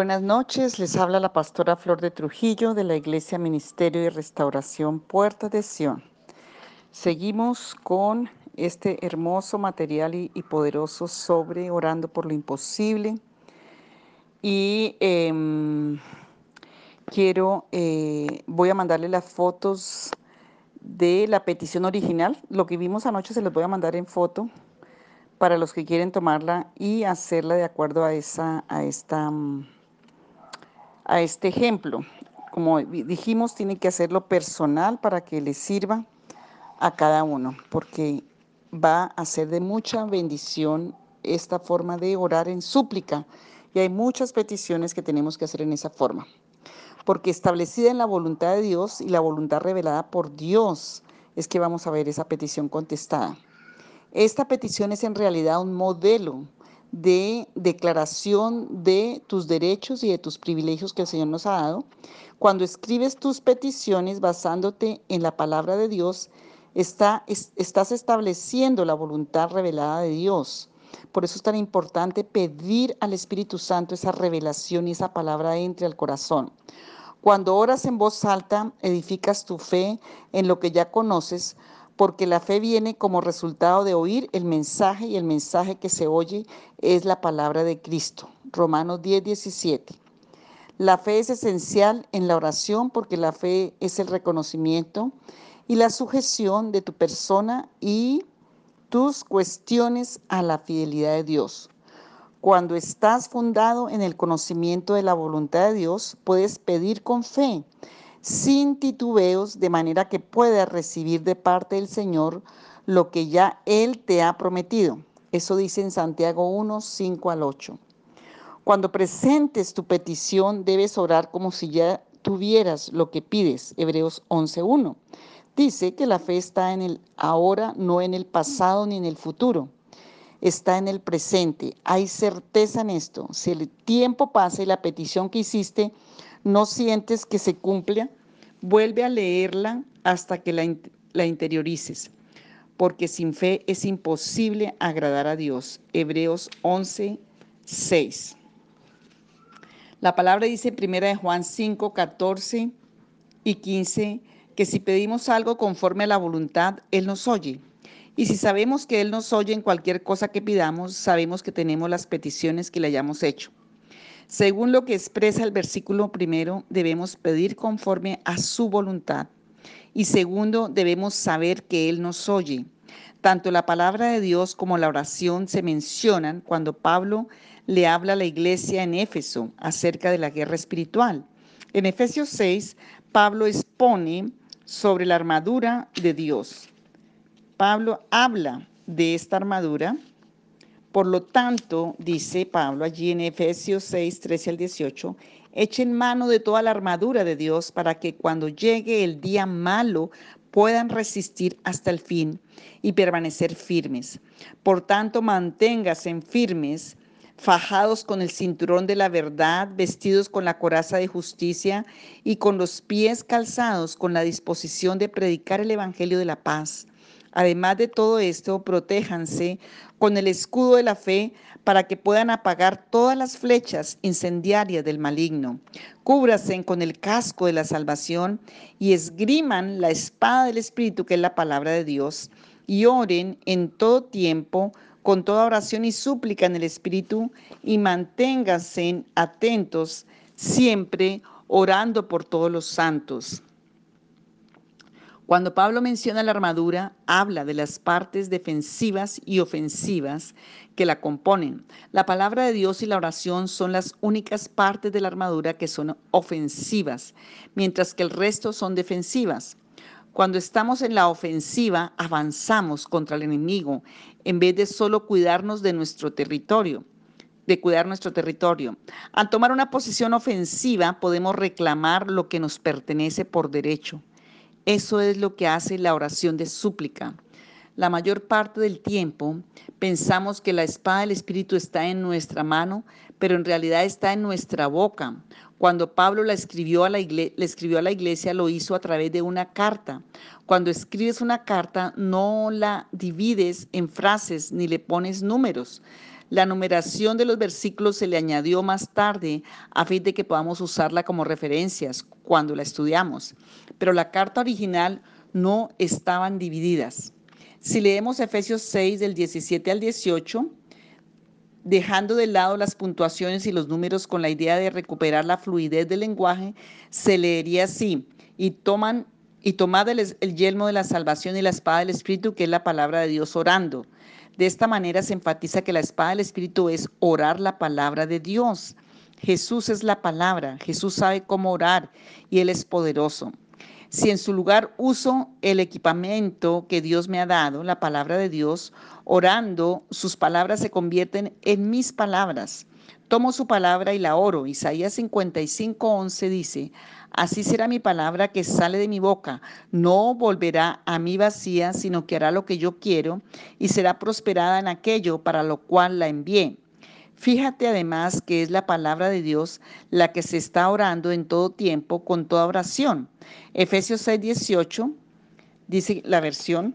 Buenas noches, les habla la pastora Flor de Trujillo de la Iglesia Ministerio y Restauración Puerta de Sion. Seguimos con este hermoso material y, poderoso sobre orando por lo imposible. Y em, quiero, eh, voy a mandarle las fotos de la petición original. Lo que vimos anoche se los voy a mandar en foto para los que quieren tomarla y hacerla de acuerdo a, esa, a esta mm, a este ejemplo. Como dijimos, tiene que hacerlo personal para que le sirva a cada uno, porque va a ser de mucha bendición esta forma de orar en súplica. Y hay muchas peticiones que tenemos que hacer en esa forma. Porque establecida en la voluntad de Dios y la voluntad revelada por Dios es que vamos a ver esa petición contestada. Esta petición es en realidad un modelo de declaración de tus derechos y de tus privilegios que el Señor nos ha dado. Cuando escribes tus peticiones basándote en la palabra de Dios, está, estás estableciendo la voluntad revelada de Dios. Por eso es tan importante pedir al Espíritu Santo esa revelación y esa palabra entre al corazón. Cuando oras en voz alta, edificas tu fe en lo que ya conoces, porque la fe viene como resultado de oír el mensaje y el mensaje que se oye es la palabra de Cristo. Romanos 10, 17. La fe es esencial en la oración porque la fe es el reconocimiento y la sujeción de tu persona y tus cuestiones a la fidelidad de Dios. Cuando estás fundado en el conocimiento de la voluntad de Dios, puedes pedir con fe sin titubeos, de manera que puedas recibir de parte del Señor lo que ya Él te ha prometido. Eso dice en Santiago 1, 5 al 8. Cuando presentes tu petición, debes orar como si ya tuvieras lo que pides. Hebreos 1. Dice que la fe está en el ahora, no en el pasado ni en el futuro. Está en el presente. Hay certeza en esto. Si el tiempo pasa y la petición que hiciste no sientes que se cumpla, vuelve a leerla hasta que la, interiorices, porque sin fe es imposible agradar a Dios. Hebreos 11, 6. La palabra dice en primera de Juan 5, 14 y 15 que si pedimos algo conforme a la voluntad, Él nos oye. Y si sabemos que Él nos oye en cualquier cosa que pidamos, sabemos que tenemos las peticiones que le hayamos hecho. Según lo que expresa el versículo primero, debemos pedir conforme a su voluntad. Y segundo, debemos saber que Él nos oye. Tanto la palabra de Dios como la oración se mencionan cuando Pablo le habla a la iglesia en Éfeso acerca de la guerra espiritual. En Efesios 6, Pablo expone sobre la armadura de Dios. Pablo habla de esta armadura por lo tanto, dice Pablo allí en Efesios 6, 13 al 18, echen mano de toda la armadura de Dios para que cuando llegue el día malo puedan resistir hasta el fin y permanecer firmes. Por tanto, manténgase firmes, fajados con el cinturón de la verdad, vestidos con la coraza de justicia y con los pies calzados con la disposición de predicar el Evangelio de la paz. Además de todo esto, protéjanse con el escudo de la fe para que puedan apagar todas las flechas incendiarias del maligno. Cúbrasen con el casco de la salvación y esgriman la espada del Espíritu, que es la palabra de Dios, y oren en todo tiempo con toda oración y súplica en el Espíritu y manténganse atentos siempre orando por todos los santos. Cuando Pablo menciona la armadura, habla de las partes defensivas y ofensivas que la componen. La palabra de Dios y la oración son las únicas partes de la armadura que son ofensivas, mientras que el resto son defensivas. Cuando estamos en la ofensiva, avanzamos contra el enemigo en vez de solo cuidarnos de nuestro territorio de cuidar nuestro territorio. Al tomar una posición ofensiva podemos reclamar lo que nos pertenece por derecho. Eso es lo que hace la oración de súplica. La mayor parte del tiempo pensamos que la espada del Espíritu está en nuestra mano, pero en realidad está en nuestra boca. Cuando Pablo la escribió a la le escribió a la iglesia, lo hizo a través de una carta. Cuando escribes una carta, no la divides en frases ni le pones números. La numeración de los versículos se le añadió más tarde a fin de que podamos usarla como referencias cuando la estudiamos, pero la carta original no estaban divididas. Si leemos Efesios 6 del 17 al 18, dejando de lado las puntuaciones y los números con la idea de recuperar la fluidez del lenguaje, se leería así, y toman y tomad el, el, yelmo de la salvación y la espada del Espíritu, que es la palabra de Dios orando. De esta manera se enfatiza que la espada del Espíritu es orar la palabra de Dios. Jesús es la palabra, Jesús sabe cómo orar y Él es poderoso. Si en su lugar uso el equipamiento que Dios me ha dado, la palabra de Dios, orando, sus palabras se convierten en mis palabras. Tomo su palabra y la oro. Isaías 55, 11 dice, Así será mi palabra que sale de mi boca. No volverá a mí vacía, sino que hará lo que yo quiero y será prosperada en aquello para lo cual la envié. Fíjate además que es la palabra de Dios la que se está orando en todo tiempo con toda oración. Efesios 6, 18 dice la versión.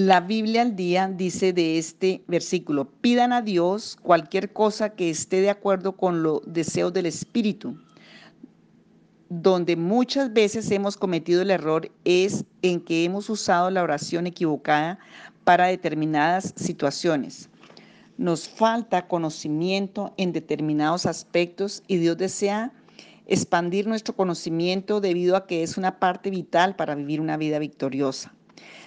La Biblia al día dice de este versículo, pidan a Dios cualquier cosa que esté de acuerdo con los deseos del Espíritu. Donde muchas veces hemos cometido el error es en que hemos usado la oración equivocada para determinadas situaciones. Nos falta conocimiento en determinados aspectos y Dios desea expandir nuestro conocimiento debido a que es una parte vital para vivir una vida victoriosa.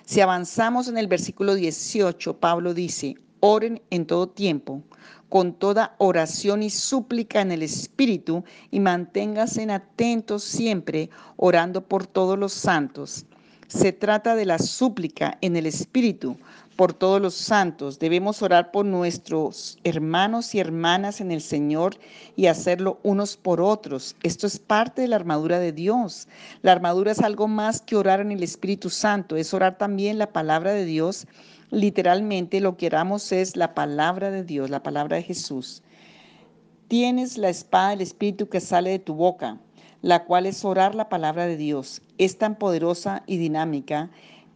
Si avanzamos en el versículo 18, Pablo dice, oren en todo tiempo, con toda oración y súplica en el Espíritu, y manténganse atentos siempre, orando por todos los santos. Se trata de la súplica en el Espíritu por todos los santos. Debemos orar por nuestros hermanos y hermanas en el Señor y hacerlo unos por otros. Esto es parte de la armadura de Dios. La armadura es algo más que orar en el Espíritu Santo, es orar también la palabra de Dios. Literalmente lo que oramos es la palabra de Dios, la palabra de Jesús. Tienes la espada del Espíritu que sale de tu boca la cual es orar la palabra de Dios. Es tan poderosa y dinámica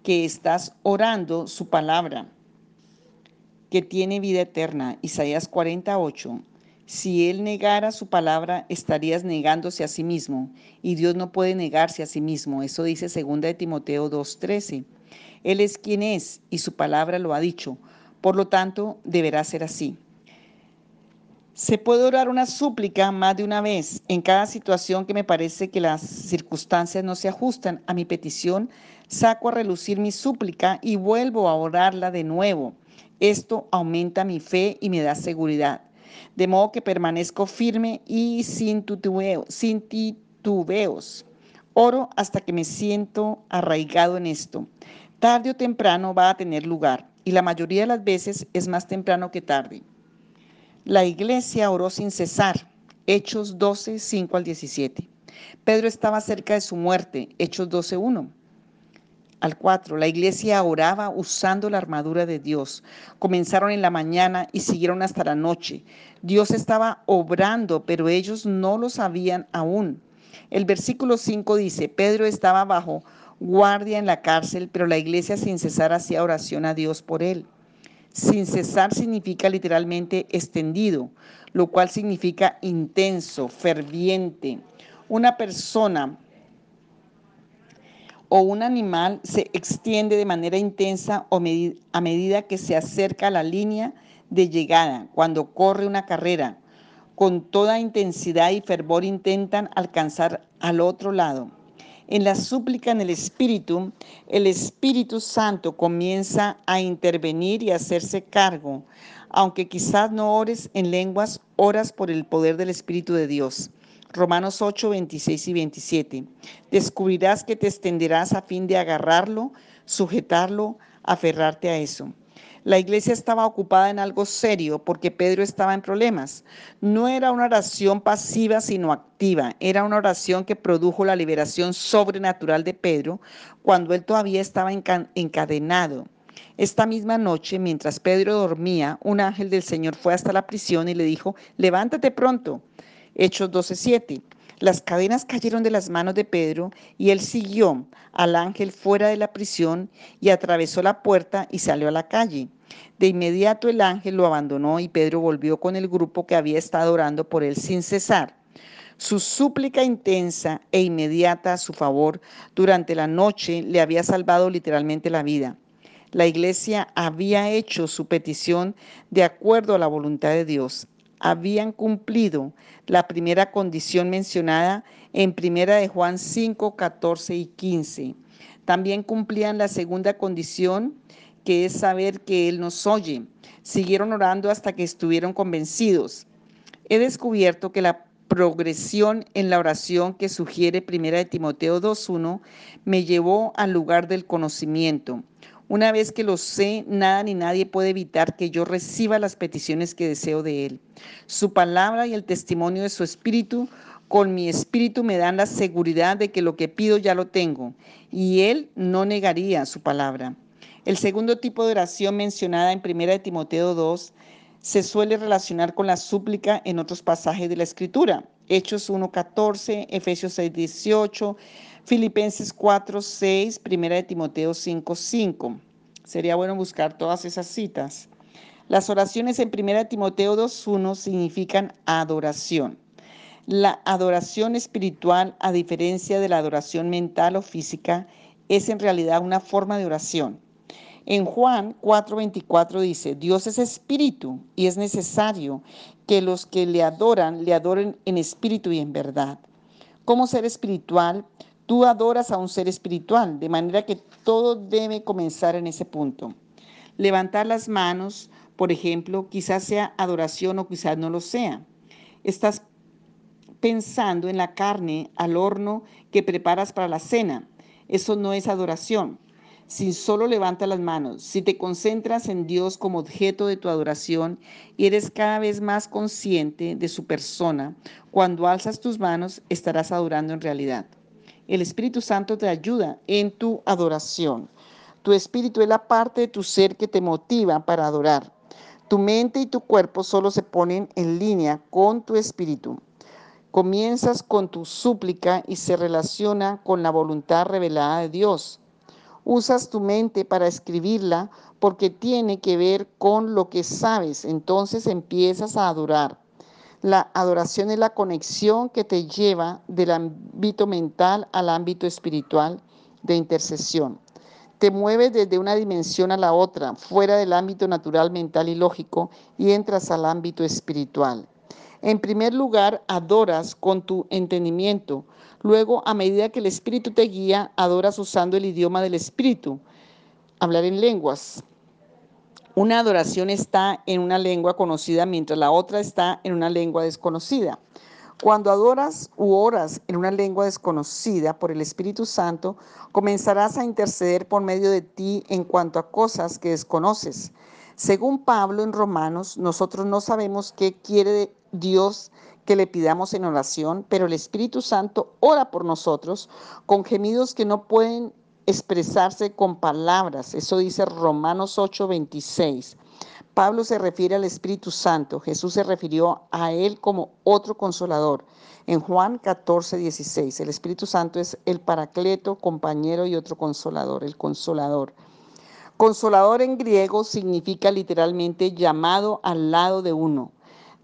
que estás orando su palabra, que tiene vida eterna. Isaías 48. Si él negara su palabra, estarías negándose a sí mismo, y Dios no puede negarse a sí mismo. Eso dice 2 de Timoteo 2:13. Él es quien es, y su palabra lo ha dicho. Por lo tanto, deberá ser así. Se puede orar una súplica más de una vez en cada situación que me parece que las circunstancias no se ajustan a mi petición. Saco a relucir mi súplica y vuelvo a orarla de nuevo. Esto aumenta mi fe y me da seguridad. De modo que permanezco firme y sin, sin titubeos. Oro hasta que me siento arraigado en esto. Tarde o temprano va a tener lugar y la mayoría de las veces es más temprano que tarde. La iglesia oró sin cesar. Hechos 12, 5 al 17. Pedro estaba cerca de su muerte. Hechos 12, 1 al 4. La iglesia oraba usando la armadura de Dios. Comenzaron en la mañana y siguieron hasta la noche. Dios estaba obrando, pero ellos no lo sabían aún. El versículo 5 dice, Pedro estaba bajo guardia en la cárcel, pero la iglesia sin cesar hacía oración a Dios por él. Sin cesar significa literalmente extendido, lo cual significa intenso, ferviente. Una persona o un animal se extiende de manera intensa o a medida que se acerca a la línea de llegada, cuando corre una carrera. Con toda intensidad y fervor intentan alcanzar al otro lado. En la súplica en el Espíritu, el Espíritu Santo comienza a intervenir y a hacerse cargo. Aunque quizás no ores en lenguas, oras por el poder del Espíritu de Dios. Romanos 8, 26 y 27. Descubrirás que te extenderás a fin de agarrarlo, sujetarlo, aferrarte a eso. La iglesia estaba ocupada en algo serio porque Pedro estaba en problemas. No era una oración pasiva, sino activa. Era una oración que produjo la liberación sobrenatural de Pedro cuando él todavía estaba encadenado. Esta misma noche, mientras Pedro dormía, un ángel del Señor fue hasta la prisión y le dijo, levántate pronto. Hechos 12:7. Las cadenas cayeron de las manos de Pedro y él siguió al ángel fuera de la prisión y atravesó la puerta y salió a la calle. De inmediato el ángel lo abandonó y Pedro volvió con el grupo que había estado orando por él sin cesar. Su súplica intensa e inmediata a su favor durante la noche le había salvado literalmente la vida. La iglesia había hecho su petición de acuerdo a la voluntad de Dios. Habían cumplido la primera condición mencionada en primera de Juan 5, 14 y 15. También cumplían la segunda condición, que es saber que Él nos oye. Siguieron orando hasta que estuvieron convencidos. He descubierto que la progresión en la oración que sugiere Primera de Timoteo 2.1 me llevó al lugar del conocimiento. Una vez que lo sé, nada ni nadie puede evitar que yo reciba las peticiones que deseo de Él. Su palabra y el testimonio de su espíritu con mi espíritu me dan la seguridad de que lo que pido ya lo tengo, y Él no negaría su palabra. El segundo tipo de oración mencionada en 1 Timoteo 2 se suele relacionar con la súplica en otros pasajes de la Escritura. Hechos 1.14, Efesios 6.18, Filipenses 4, 6, Primera de Timoteo 5, 5. Sería bueno buscar todas esas citas. Las oraciones en Primera de Timoteo 2, 1 significan adoración. La adoración espiritual, a diferencia de la adoración mental o física, es en realidad una forma de oración. En Juan 4:24 dice, Dios es espíritu y es necesario que los que le adoran le adoren en espíritu y en verdad. Como ser espiritual, Tú adoras a un ser espiritual, de manera que todo debe comenzar en ese punto. Levantar las manos, por ejemplo, quizás sea adoración o quizás no lo sea. Estás pensando en la carne al horno que preparas para la cena. Eso no es adoración. Si solo levantas las manos, si te concentras en Dios como objeto de tu adoración y eres cada vez más consciente de su persona, cuando alzas tus manos estarás adorando en realidad. El Espíritu Santo te ayuda en tu adoración. Tu espíritu es la parte de tu ser que te motiva para adorar. Tu mente y tu cuerpo solo se ponen en línea con tu espíritu. Comienzas con tu súplica y se relaciona con la voluntad revelada de Dios. Usas tu mente para escribirla porque tiene que ver con lo que sabes. Entonces empiezas a adorar. La adoración es la conexión que te lleva del ámbito mental al ámbito espiritual de intercesión. Te mueves desde una dimensión a la otra, fuera del ámbito natural, mental y lógico, y entras al ámbito espiritual. En primer lugar, adoras con tu entendimiento. Luego, a medida que el Espíritu te guía, adoras usando el idioma del Espíritu. Hablar en lenguas. Una adoración está en una lengua conocida mientras la otra está en una lengua desconocida. Cuando adoras u oras en una lengua desconocida por el Espíritu Santo, comenzarás a interceder por medio de ti en cuanto a cosas que desconoces. Según Pablo en Romanos, nosotros no sabemos qué quiere Dios que le pidamos en oración, pero el Espíritu Santo ora por nosotros con gemidos que no pueden expresarse con palabras. Eso dice Romanos 8:26. Pablo se refiere al Espíritu Santo. Jesús se refirió a él como otro consolador. En Juan 14:16, el Espíritu Santo es el paracleto, compañero y otro consolador, el consolador. Consolador en griego significa literalmente llamado al lado de uno.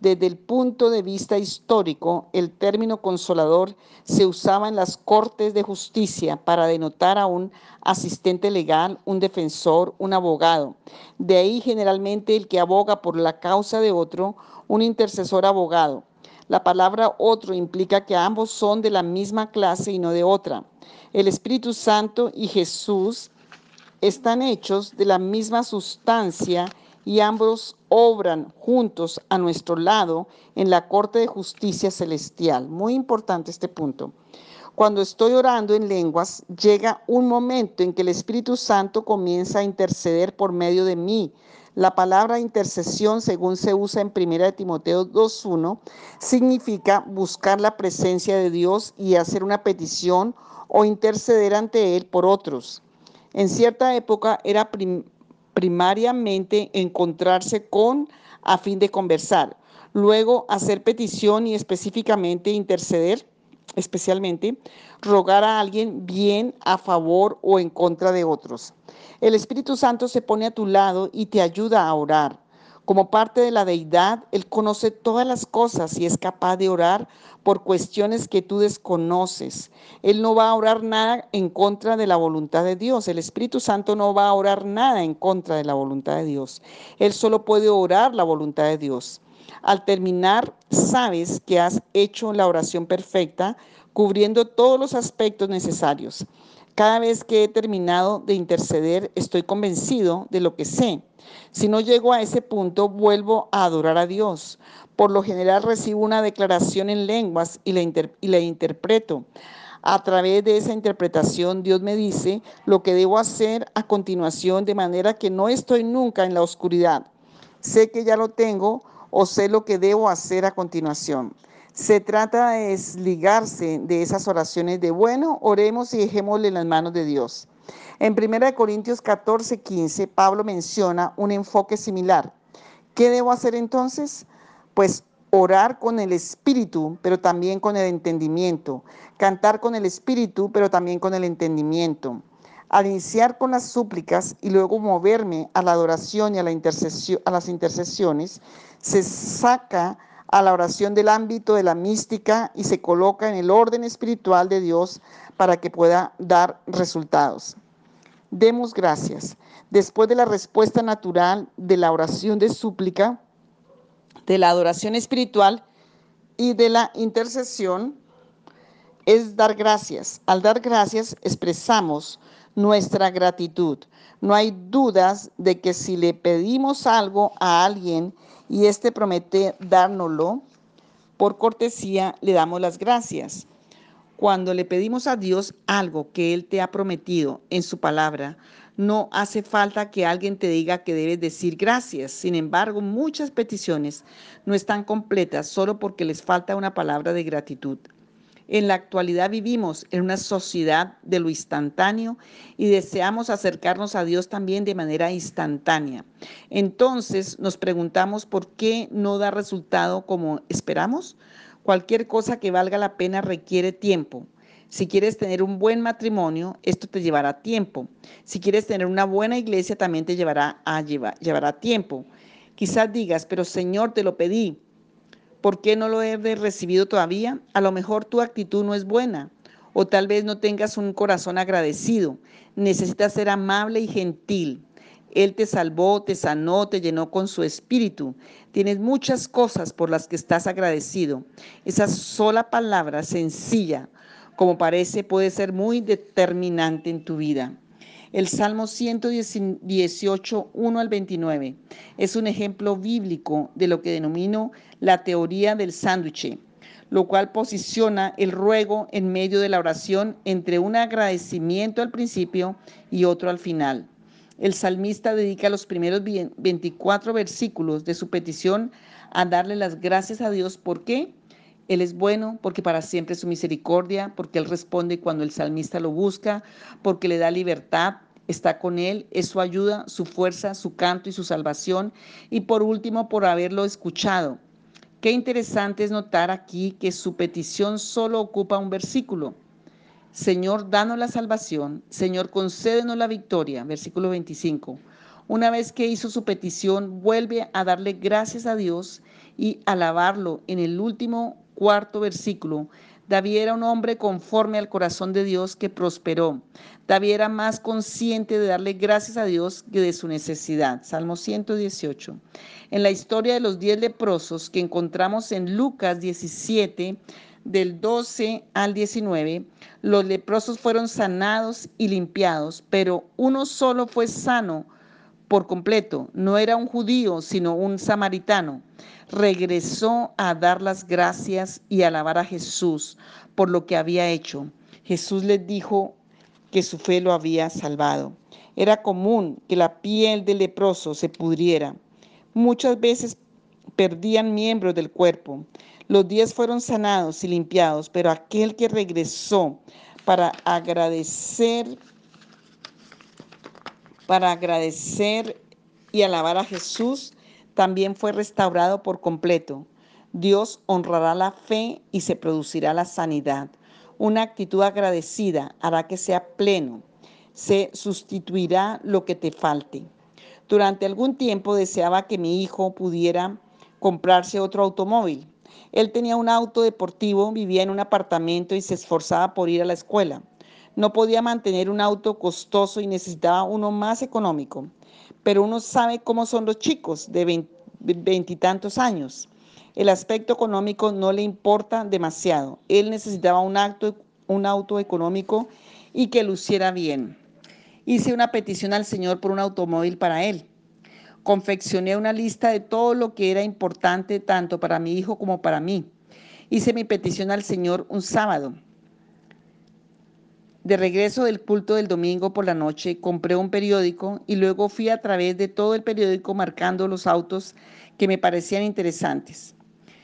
Desde el punto de vista histórico, el término consolador se usaba en las cortes de justicia para denotar a un asistente legal, un defensor, un abogado. De ahí generalmente el que aboga por la causa de otro, un intercesor abogado. La palabra otro implica que ambos son de la misma clase y no de otra. El Espíritu Santo y Jesús están hechos de la misma sustancia y ambos obran juntos a nuestro lado en la Corte de Justicia Celestial. Muy importante este punto. Cuando estoy orando en lenguas, llega un momento en que el Espíritu Santo comienza a interceder por medio de mí. La palabra intercesión, según se usa en 1 Timoteo 2.1, significa buscar la presencia de Dios y hacer una petición o interceder ante Él por otros. En cierta época era primariamente encontrarse con a fin de conversar, luego hacer petición y específicamente interceder especialmente rogar a alguien bien a favor o en contra de otros. El Espíritu Santo se pone a tu lado y te ayuda a orar. Como parte de la deidad, Él conoce todas las cosas y es capaz de orar por cuestiones que tú desconoces. Él no va a orar nada en contra de la voluntad de Dios. El Espíritu Santo no va a orar nada en contra de la voluntad de Dios. Él solo puede orar la voluntad de Dios. Al terminar, sabes que has hecho la oración perfecta, cubriendo todos los aspectos necesarios. Cada vez que he terminado de interceder, estoy convencido de lo que sé. Si no llego a ese punto, vuelvo a adorar a Dios. Por lo general recibo una declaración en lenguas y la, interpreto. A través de esa interpretación, Dios me dice lo que debo hacer a continuación, de manera que no estoy nunca en la oscuridad. Sé que ya lo tengo o sé lo que debo hacer a continuación. Se trata de desligarse de esas oraciones de bueno, oremos y dejémosle en las manos de Dios. En 1 Corintios 14, 15, Pablo menciona un enfoque similar. ¿Qué debo hacer entonces? Pues orar con el espíritu, pero también con el entendimiento. Cantar con el espíritu, pero también con el entendimiento. Al iniciar con las súplicas y luego moverme a la adoración y a, a las intercesiones, se saca a la oración del ámbito de la mística y se coloca en el orden espiritual de Dios para que pueda dar resultados. Demos gracias. Después de la respuesta natural de la oración de súplica, de la adoración espiritual y de la intercesión, es dar gracias. Al dar gracias expresamos nuestra gratitud. No hay dudas de que si le pedimos algo a alguien y éste promete dárnoslo, por cortesía le damos las gracias. Cuando le pedimos a Dios algo que Él te ha prometido en su palabra, no hace falta que alguien te diga que debes decir gracias. Sin embargo, muchas peticiones no están completas solo porque les falta una palabra de gratitud. En la actualidad vivimos en una sociedad de lo instantáneo y deseamos acercarnos a Dios también de manera instantánea. Entonces nos preguntamos por qué no da resultado como esperamos. Cualquier cosa que valga la pena requiere tiempo. Si quieres tener un buen matrimonio, esto te llevará tiempo. Si quieres tener una buena iglesia, también te llevará, llevará tiempo. Quizás digas, pero Señor, te lo pedí. ¿Por qué no lo he recibido todavía? A lo mejor tu actitud no es buena o tal vez no tengas un corazón agradecido. Necesitas ser amable y gentil. Él te salvó, te sanó, te llenó con su espíritu. Tienes muchas cosas por las que estás agradecido. Esa sola palabra sencilla, como parece, puede ser muy determinante en tu vida. El Salmo 118, 1 al 29 es un ejemplo bíblico de lo que denomino la teoría del sándwich, lo cual posiciona el ruego en medio de la oración entre un agradecimiento al principio y otro al final. El salmista dedica los primeros 24 versículos de su petición a darle las gracias a Dios. ¿Por qué? Él es bueno porque para siempre es su misericordia, porque Él responde cuando el salmista lo busca, porque le da libertad, está con Él, es su ayuda, su fuerza, su canto y su salvación. Y por último, por haberlo escuchado. Qué interesante es notar aquí que su petición solo ocupa un versículo. Señor, danos la salvación. Señor, concédenos la victoria. Versículo 25. Una vez que hizo su petición, vuelve a darle gracias a Dios y alabarlo en el último cuarto versículo, David era un hombre conforme al corazón de Dios que prosperó. David era más consciente de darle gracias a Dios que de su necesidad. Salmo 118. En la historia de los diez leprosos que encontramos en Lucas 17, del 12 al 19, los leprosos fueron sanados y limpiados, pero uno solo fue sano por completo. No era un judío, sino un samaritano regresó a dar las gracias y alabar a Jesús por lo que había hecho. Jesús les dijo que su fe lo había salvado. Era común que la piel del leproso se pudriera. Muchas veces perdían miembros del cuerpo. Los días fueron sanados y limpiados, pero aquel que regresó para agradecer, para agradecer y alabar a Jesús, también fue restaurado por completo. Dios honrará la fe y se producirá la sanidad. Una actitud agradecida hará que sea pleno. Se sustituirá lo que te falte. Durante algún tiempo deseaba que mi hijo pudiera comprarse otro automóvil. Él tenía un auto deportivo, vivía en un apartamento y se esforzaba por ir a la escuela. No podía mantener un auto costoso y necesitaba uno más económico. Pero uno sabe cómo son los chicos de veintitantos años. El aspecto económico no le importa demasiado. Él necesitaba un, auto económico y que luciera bien. Hice una petición al Señor por un automóvil para él. Confeccioné una lista de todo lo que era importante tanto para mi hijo como para mí. Hice mi petición al Señor un sábado. De regreso del culto del domingo por la noche, compré un periódico y luego fui a través de todo el periódico marcando los autos que me parecían interesantes.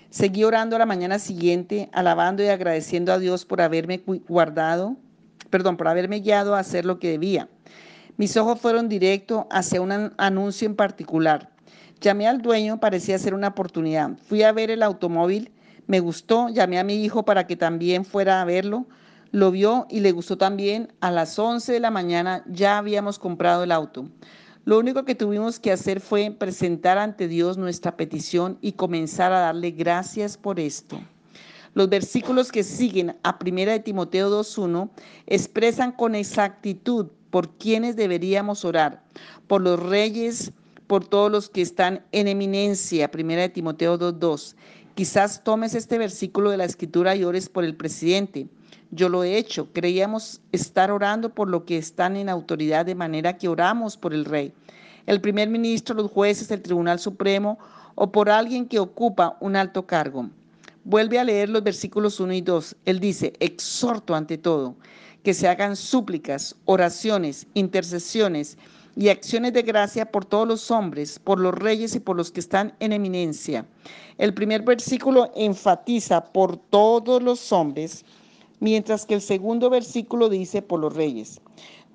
Seguí orando a la mañana siguiente, alabando y agradeciendo a Dios por haberme guardado, perdón, por haberme guiado a hacer lo que debía. Mis ojos fueron directo hacia un anuncio en particular. Llamé al dueño, parecía ser una oportunidad. Fui a ver el automóvil, me gustó, llamé a mi hijo para que también fuera a verlo. Lo vio y le gustó también. A las 11 de la mañana ya habíamos comprado el auto. Lo único que tuvimos que hacer fue presentar ante Dios nuestra petición y comenzar a darle gracias por esto. Los versículos que siguen a 1 de Timoteo 2.1 expresan con exactitud por quienes deberíamos orar, por los reyes, por todos los que están en eminencia, primera de Timoteo 2.2. Quizás tomes este versículo de la escritura y ores por el presidente. Yo lo he hecho. Creíamos estar orando por lo que están en autoridad de manera que oramos por el rey, el primer ministro, los jueces, el Tribunal Supremo o por alguien que ocupa un alto cargo. Vuelve a leer los versículos 1 y 2. Él dice, exhorto ante todo que se hagan súplicas, oraciones, intercesiones y acciones de gracia por todos los hombres, por los reyes y por los que están en eminencia. El primer versículo enfatiza por todos los hombres, mientras que el segundo versículo dice por los reyes.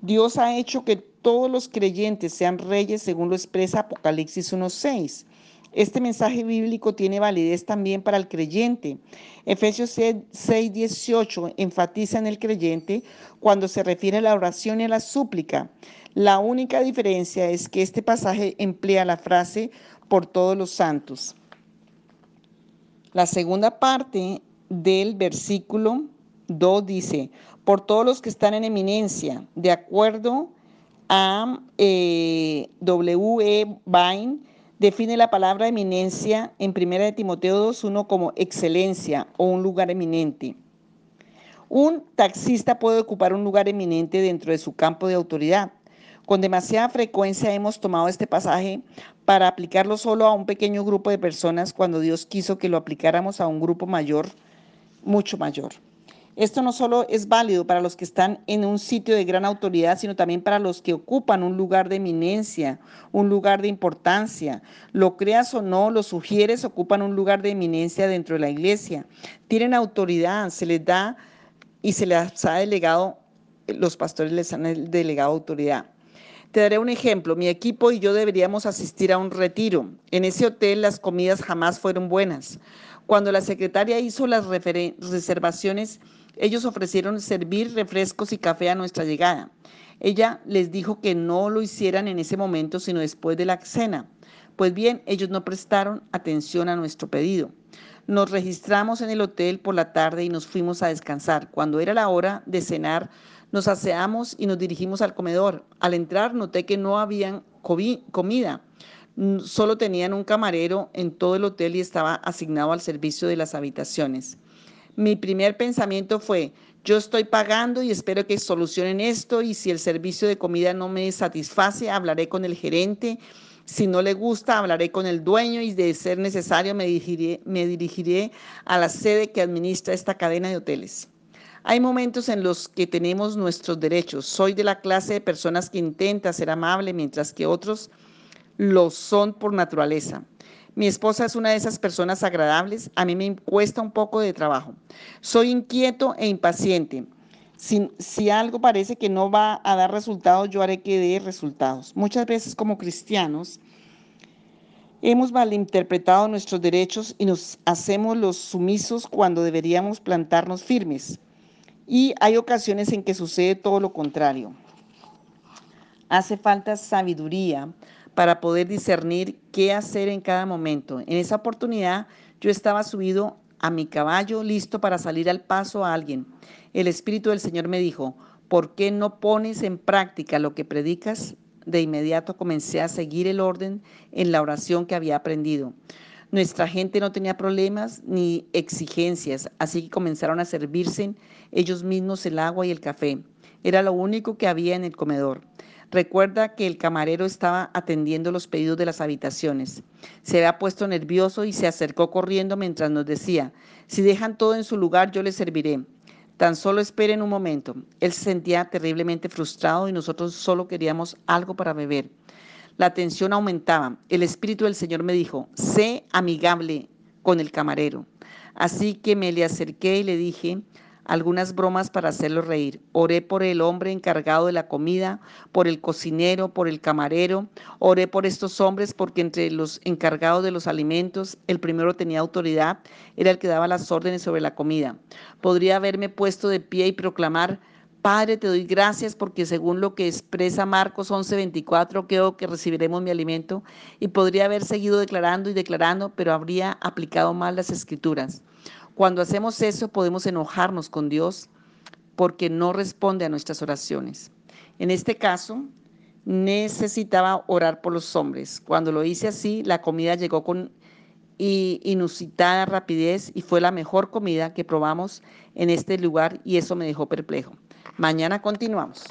Dios ha hecho que todos los creyentes sean reyes, según lo expresa Apocalipsis 1.6. Este mensaje bíblico tiene validez también para el creyente. Efesios 6, 18 enfatiza en el creyente cuando se refiere a la oración y a la súplica. La única diferencia es que este pasaje emplea la frase por todos los santos. La segunda parte del versículo 2 dice, por todos los que están en eminencia, de acuerdo a eh, W.E. Vine, define la palabra eminencia en 1 de Timoteo 2.1 como excelencia o un lugar eminente. Un taxista puede ocupar un lugar eminente dentro de su campo de autoridad. Con demasiada frecuencia hemos tomado este pasaje para aplicarlo solo a un pequeño grupo de personas cuando Dios quiso que lo aplicáramos a un grupo mayor, mucho mayor. Esto no solo es válido para los que están en un sitio de gran autoridad, sino también para los que ocupan un lugar de eminencia, un lugar de importancia. Lo creas o no, los sugieres ocupan un lugar de eminencia dentro de la iglesia. Tienen autoridad, se les da y se les ha delegado, los pastores les han delegado autoridad. Te daré un ejemplo. Mi equipo y yo deberíamos asistir a un retiro. En ese hotel las comidas jamás fueron buenas. Cuando la secretaria hizo las reservaciones, ellos ofrecieron servir refrescos y café a nuestra llegada. Ella les dijo que no lo hicieran en ese momento, sino después de la cena. Pues bien, ellos no prestaron atención a nuestro pedido. Nos registramos en el hotel por la tarde y nos fuimos a descansar. Cuando era la hora de cenar, nos aseamos y nos dirigimos al comedor. Al entrar noté que no habían comida. Solo tenían un camarero en todo el hotel y estaba asignado al servicio de las habitaciones mi primer pensamiento fue, yo estoy pagando y espero que solucionen esto y si el servicio de comida no me satisface, hablaré con el gerente. Si no le gusta, hablaré con el dueño y de ser necesario me dirigiré, a la sede que administra esta cadena de hoteles. Hay momentos en los que tenemos nuestros derechos. Soy de la clase de personas que intenta ser amable mientras que otros lo son por naturaleza. Mi esposa es una de esas personas agradables. A mí me cuesta un poco de trabajo. Soy inquieto e impaciente. Si, algo parece que no va a dar resultados, yo haré que dé resultados. Muchas veces como cristianos hemos malinterpretado nuestros derechos y nos hacemos los sumisos cuando deberíamos plantarnos firmes. Y hay ocasiones en que sucede todo lo contrario. Hace falta sabiduría para poder discernir qué hacer en cada momento. En esa oportunidad yo estaba subido a mi caballo listo para salir al paso a alguien. El Espíritu del Señor me dijo, ¿por qué no pones en práctica lo que predicas? De inmediato comencé a seguir el orden en la oración que había aprendido. Nuestra gente no tenía problemas ni exigencias, así que comenzaron a servirse ellos mismos el agua y el café. Era lo único que había en el comedor. Recuerda que el camarero estaba atendiendo los pedidos de las habitaciones. Se había puesto nervioso y se acercó corriendo mientras nos decía, si dejan todo en su lugar yo les serviré. Tan solo esperen un momento. Él se sentía terriblemente frustrado y nosotros solo queríamos algo para beber. La tensión aumentaba. El Espíritu del Señor me dijo, sé amigable con el camarero. Así que me le acerqué y le dije algunas bromas para hacerlo reír. Oré por el hombre encargado de la comida, por el cocinero, por el camarero. Oré por estos hombres porque entre los encargados de los alimentos, el primero tenía autoridad, era el que daba las órdenes sobre la comida. Podría haberme puesto de pie y proclamar, Padre, te doy gracias porque según lo que expresa Marcos 11:24, creo que recibiremos mi alimento. Y podría haber seguido declarando y declarando, pero habría aplicado mal las escrituras. Cuando hacemos eso podemos enojarnos con Dios porque no responde a nuestras oraciones. En este caso, necesitaba orar por los hombres. Cuando lo hice así, la comida llegó con inusitada rapidez y fue la mejor comida que probamos en este lugar y eso me dejó perplejo. Mañana continuamos.